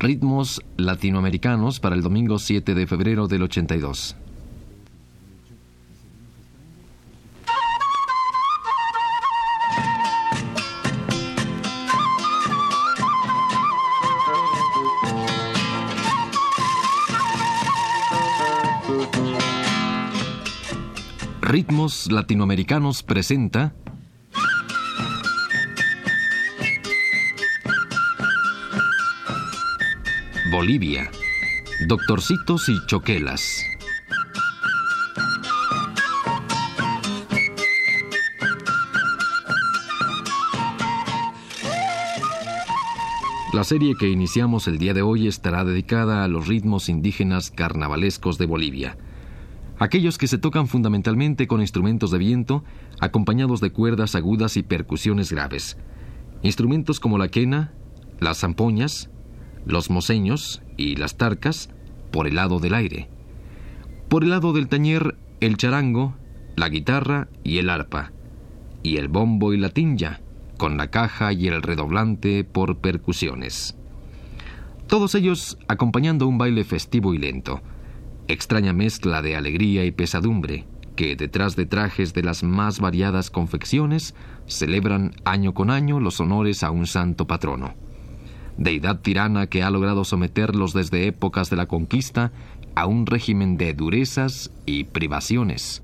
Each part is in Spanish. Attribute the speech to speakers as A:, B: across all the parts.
A: Ritmos latinoamericanos para el domingo 7 de febrero del 82. Ritmos Latinoamericanos presenta Bolivia, Doctorcitos y Choquelas. La serie que iniciamos el día de hoy estará dedicada a los ritmos indígenas carnavalescos de Bolivia aquellos que se tocan fundamentalmente con instrumentos de viento, acompañados de cuerdas agudas y percusiones graves. Instrumentos como la quena, las zampoñas, los moseños y las tarcas, por el lado del aire. Por el lado del tañer, el charango, la guitarra y el arpa. Y el bombo y la tinja, con la caja y el redoblante por percusiones. Todos ellos acompañando un baile festivo y lento extraña mezcla de alegría y pesadumbre que detrás de trajes de las más variadas confecciones celebran año con año los honores a un santo patrono. Deidad tirana que ha logrado someterlos desde épocas de la conquista a un régimen de durezas y privaciones.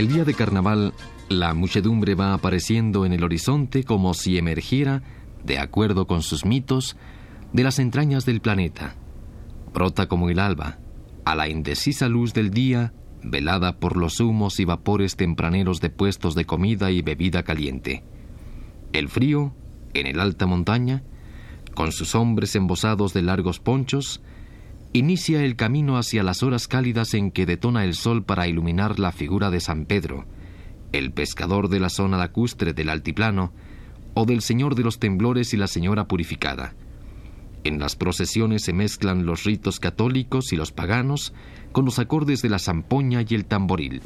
A: El día de carnaval, la muchedumbre va apareciendo en el horizonte como si emergiera, de acuerdo con sus mitos, de las entrañas del planeta. Brota como el alba, a la indecisa luz del día, velada por los humos y vapores tempraneros de puestos de comida y bebida caliente. El frío, en el alta montaña, con sus hombres embosados de largos ponchos, inicia el camino hacia las horas cálidas en que detona el sol para iluminar la figura de San Pedro, el pescador de la zona lacustre del altiplano, o del Señor de los Temblores y la Señora Purificada. En las procesiones se mezclan los ritos católicos y los paganos con los acordes de la zampoña y el tamboril.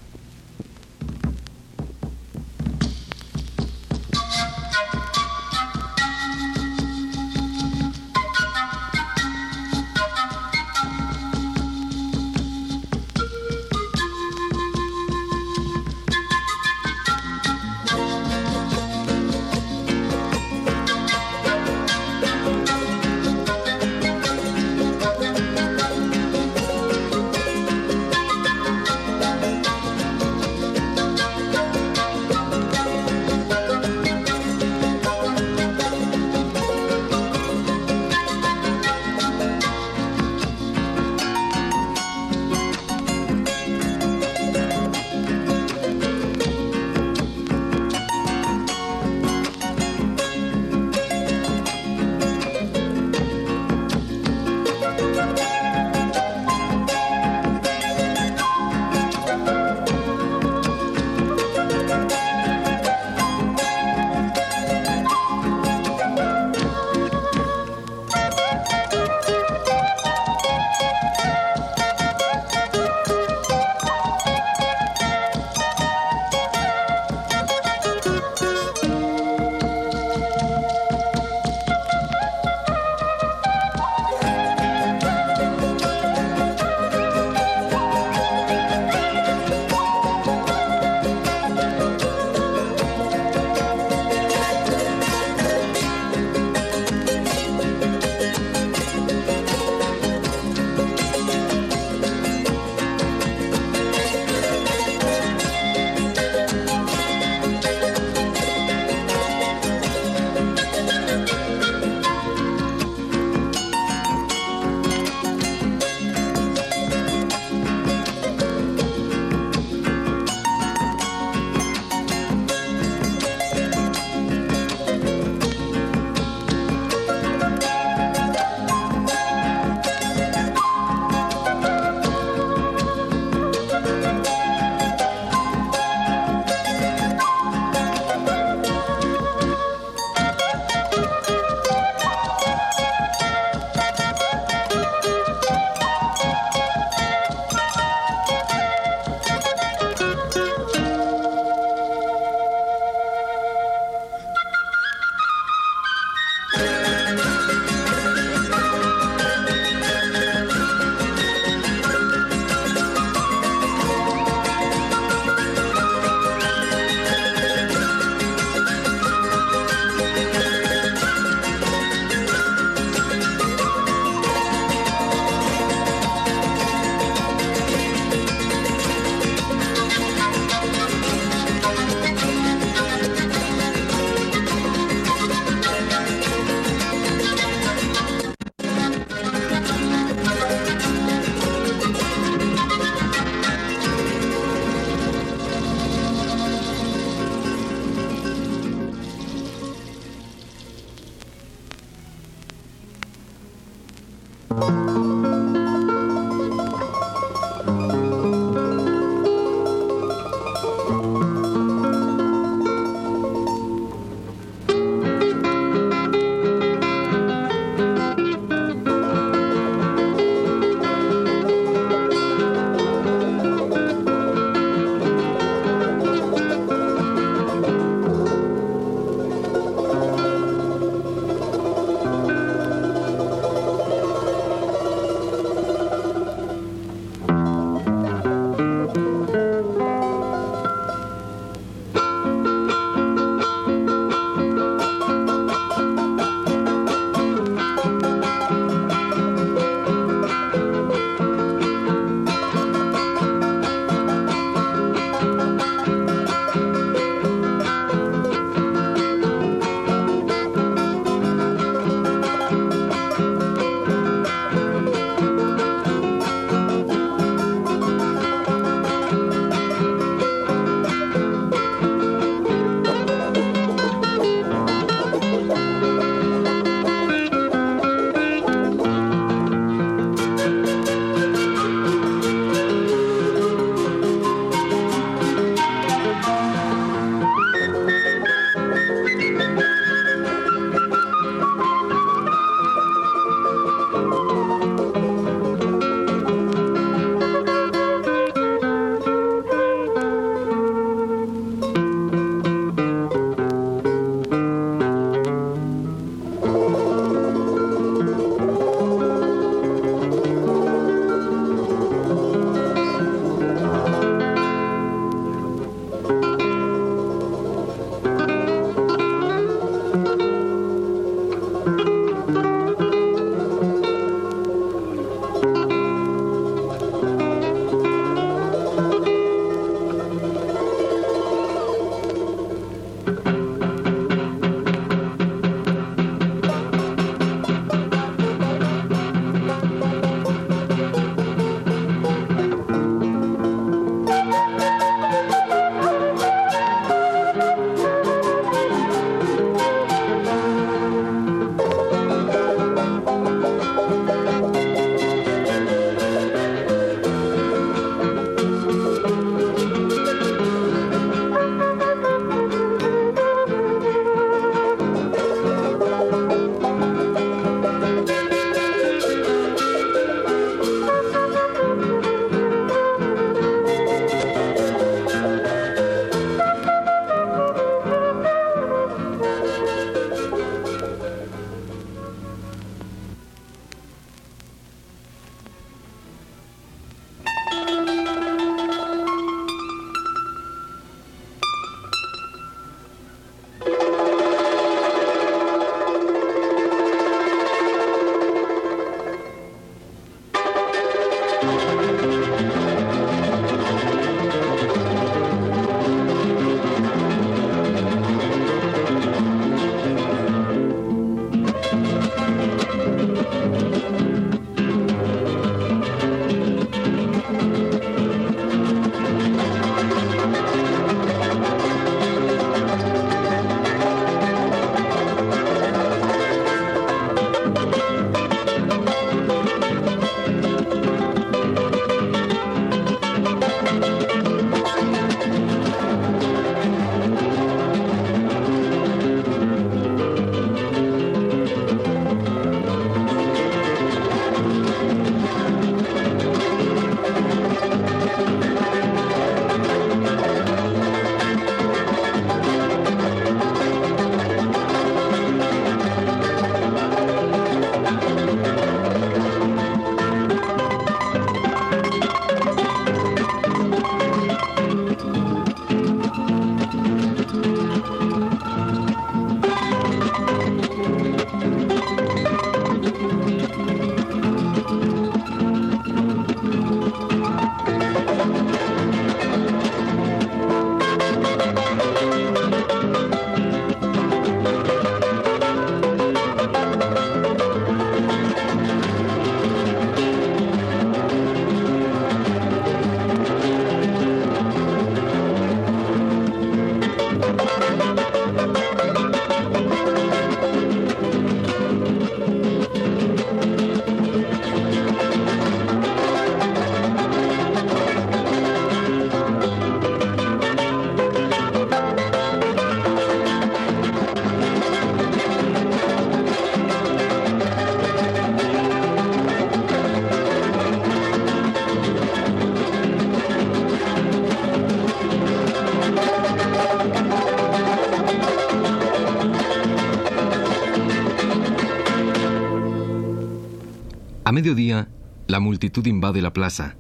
A: La multitud invade la plaza.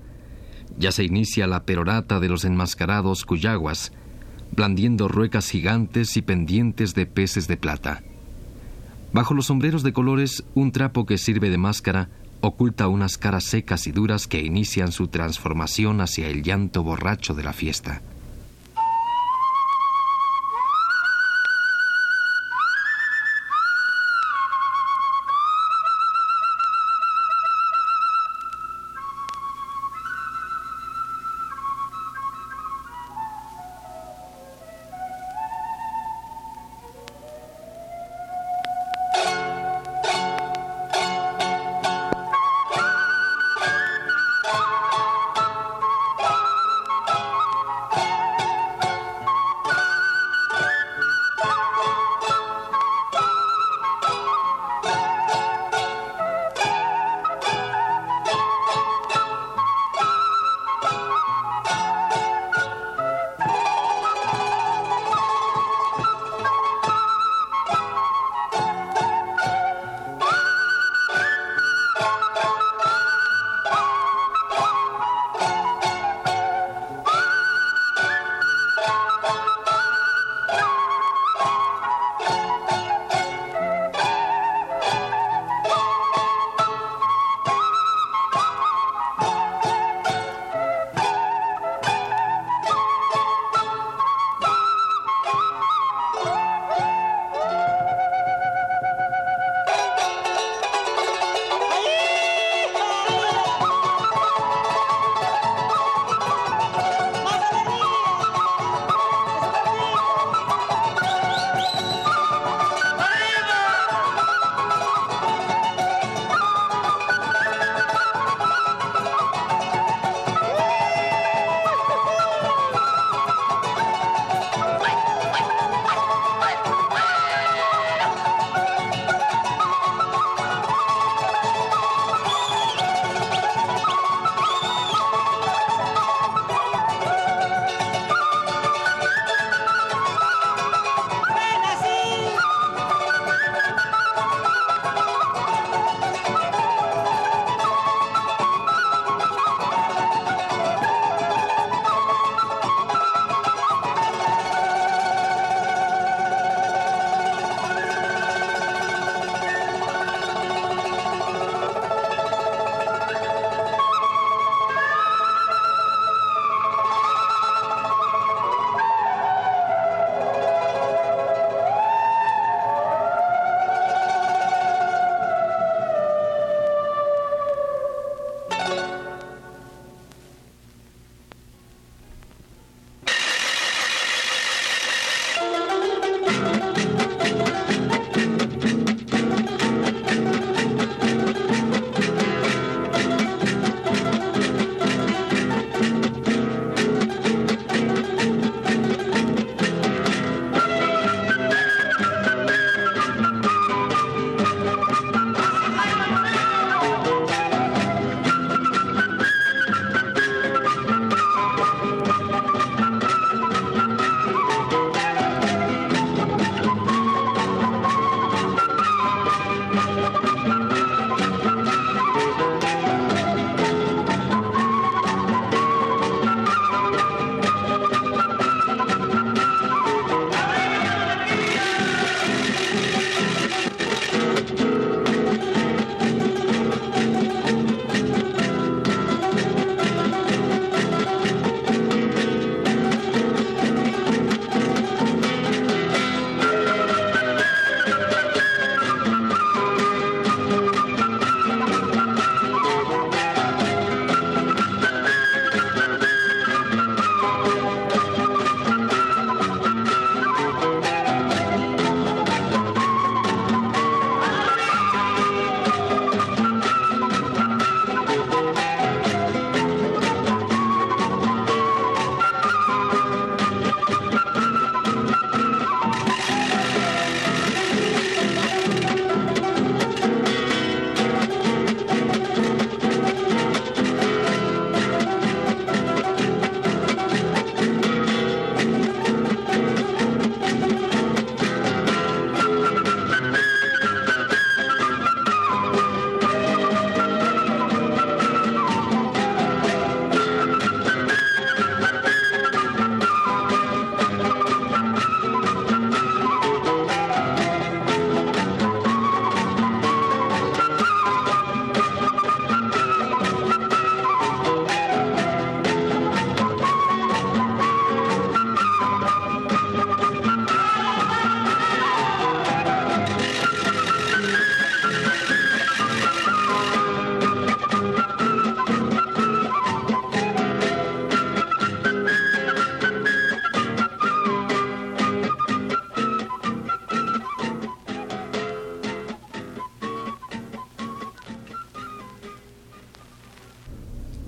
A: Ya se inicia la perorata de los enmascarados cuyaguas, blandiendo ruecas gigantes y pendientes de peces de plata. Bajo los sombreros de colores, un trapo que sirve de máscara oculta unas caras secas y duras que inician su transformación hacia el llanto borracho de la fiesta.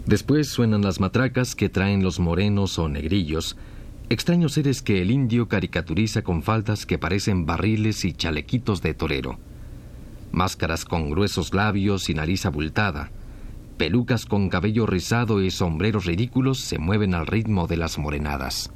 A: Después suenan las matracas que traen los morenos o negrillos, extraños seres que el indio caricaturiza con faldas que parecen barriles y chalequitos de torero. Máscaras con gruesos labios y nariz abultada, pelucas con cabello rizado y sombreros ridículos se mueven al ritmo de las morenadas.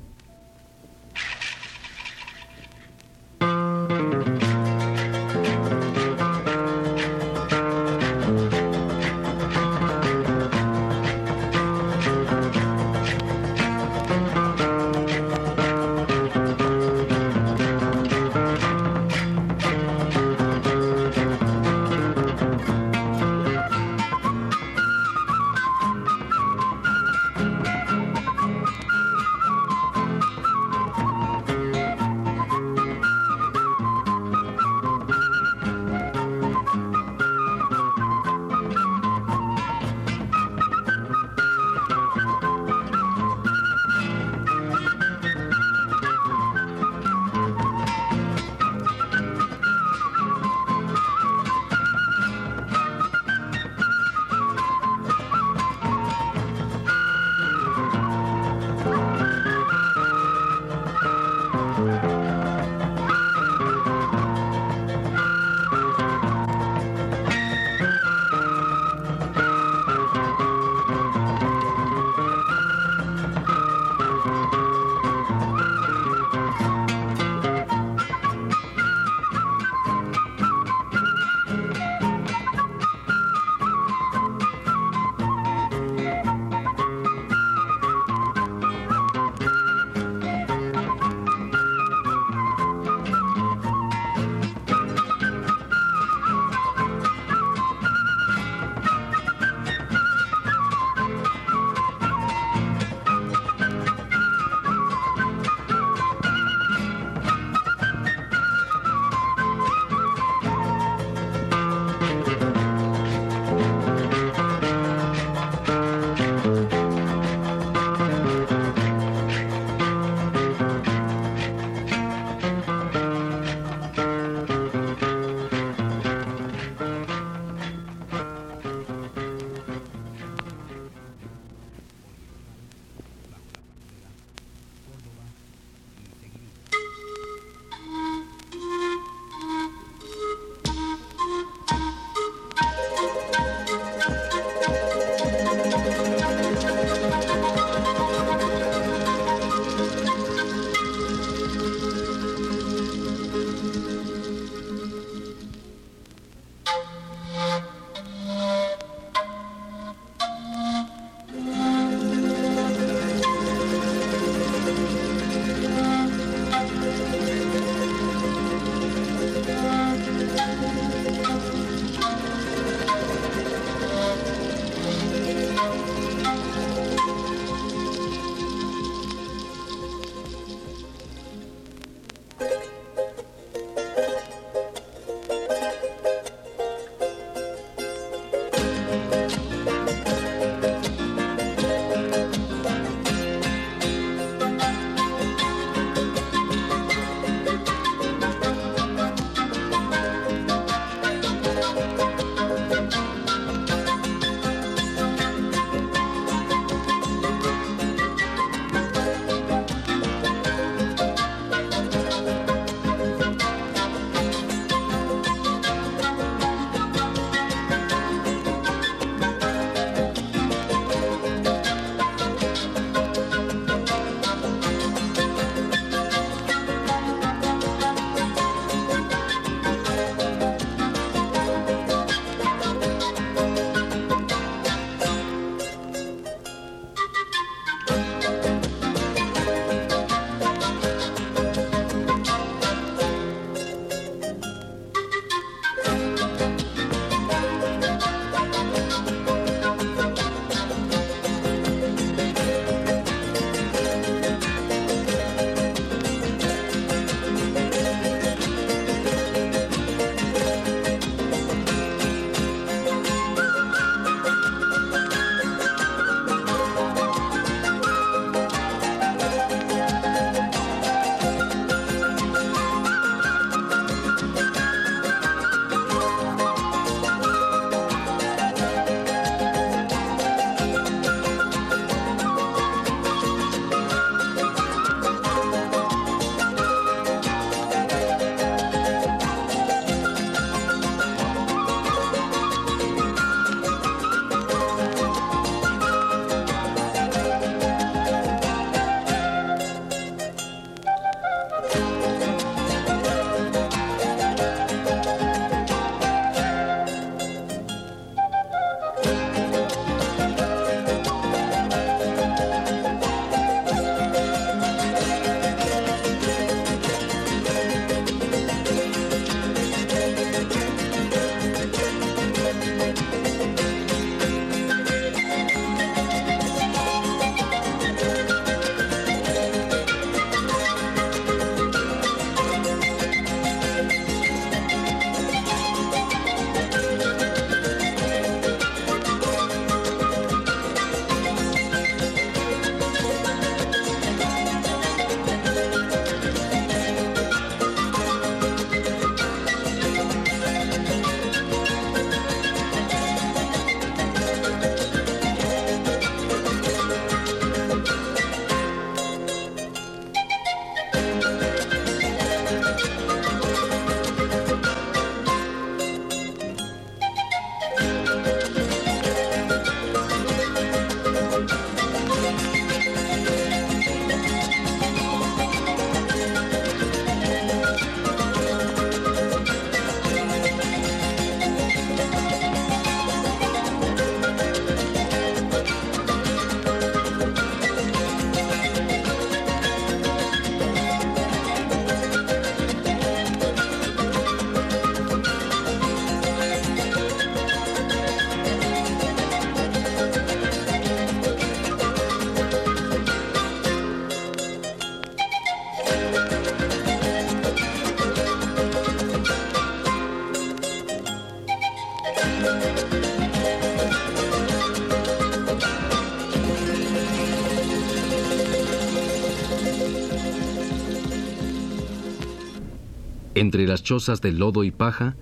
A: Entre las chozas de lodo y paja,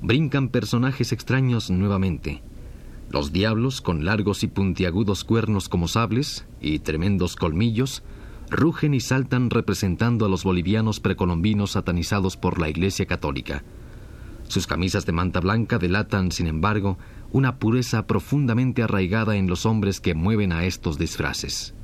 A: brincan personajes extraños nuevamente. Los diablos, con largos y puntiagudos cuernos como sables y tremendos colmillos, rugen y saltan representando a los bolivianos precolombinos satanizados por la Iglesia Católica. Sus camisas de manta blanca delatan, sin embargo, una pureza profundamente arraigada en los hombres que mueven a estos disfraces.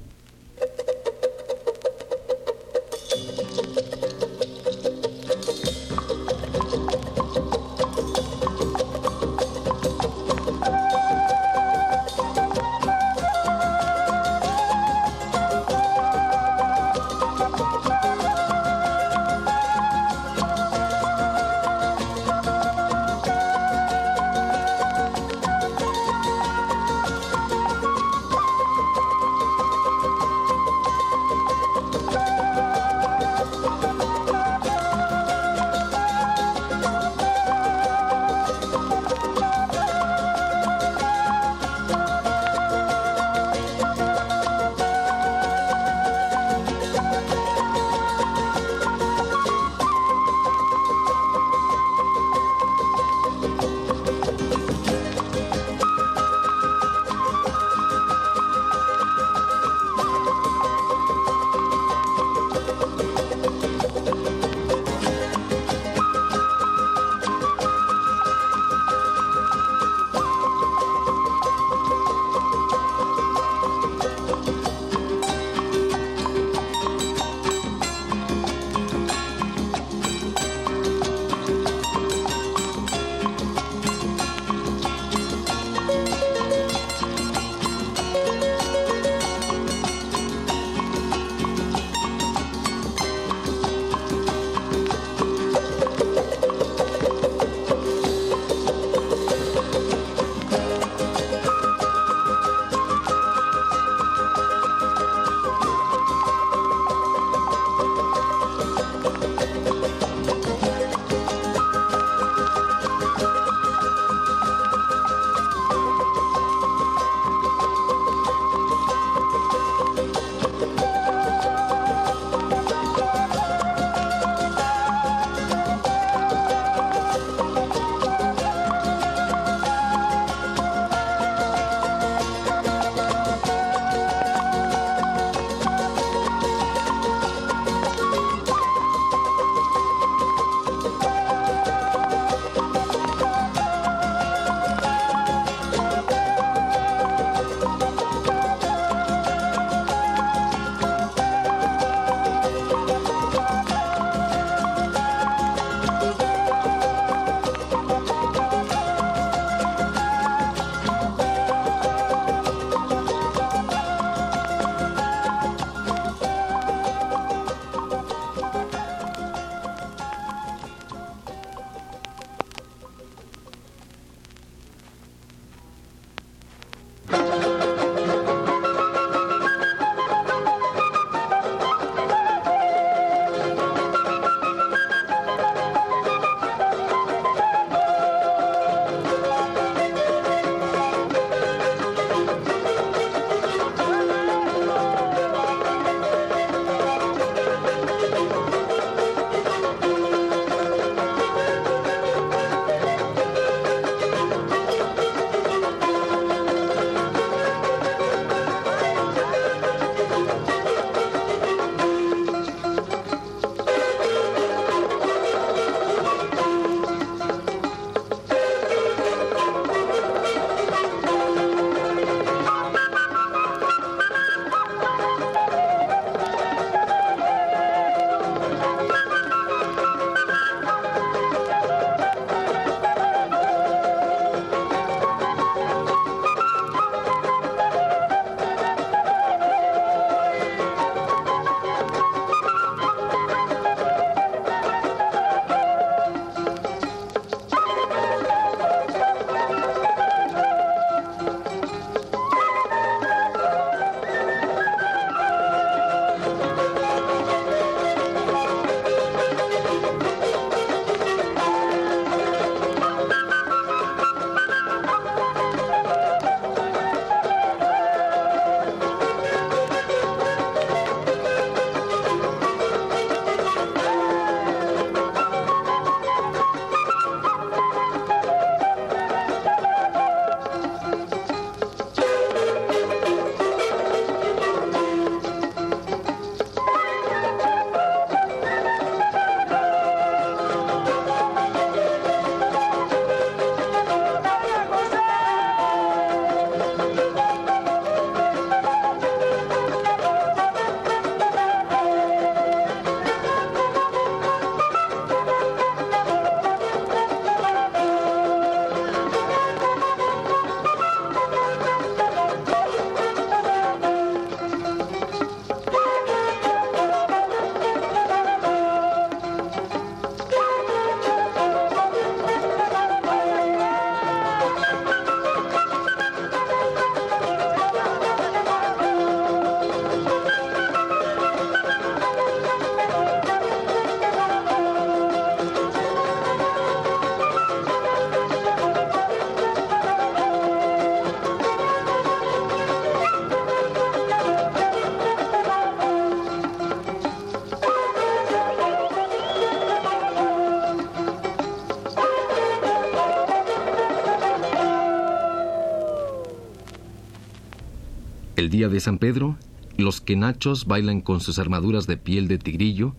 A: El día de San Pedro, los quenachos bailan con sus armaduras de piel de tigrillo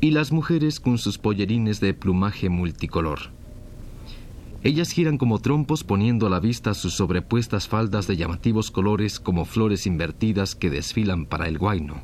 A: y las mujeres con sus pollerines de plumaje multicolor. Ellas giran como trompos poniendo a la vista sus sobrepuestas faldas de llamativos colores como flores invertidas que desfilan para el guayno.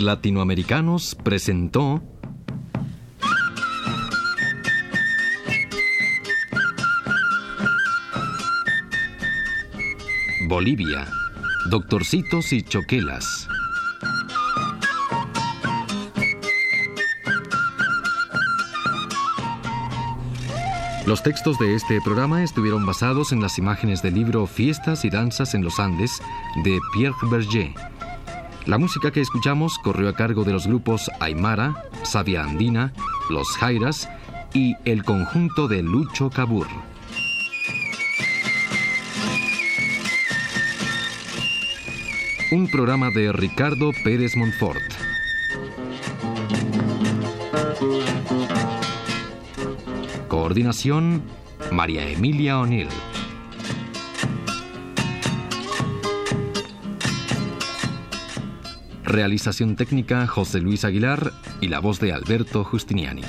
A: Latinoamericanos presentó Bolivia, Doctorcitos y Choquelas. Los textos de este programa estuvieron basados en las imágenes del libro Fiestas y Danzas en los Andes de Pierre Berger. La música que escuchamos corrió a cargo de los grupos Aymara, Sabia Andina, Los Jairas y el conjunto de Lucho Cabur. Un programa de Ricardo Pérez Montfort. Coordinación, María Emilia O'Neill. Realización técnica, José Luis Aguilar y la voz de Alberto Justiniani.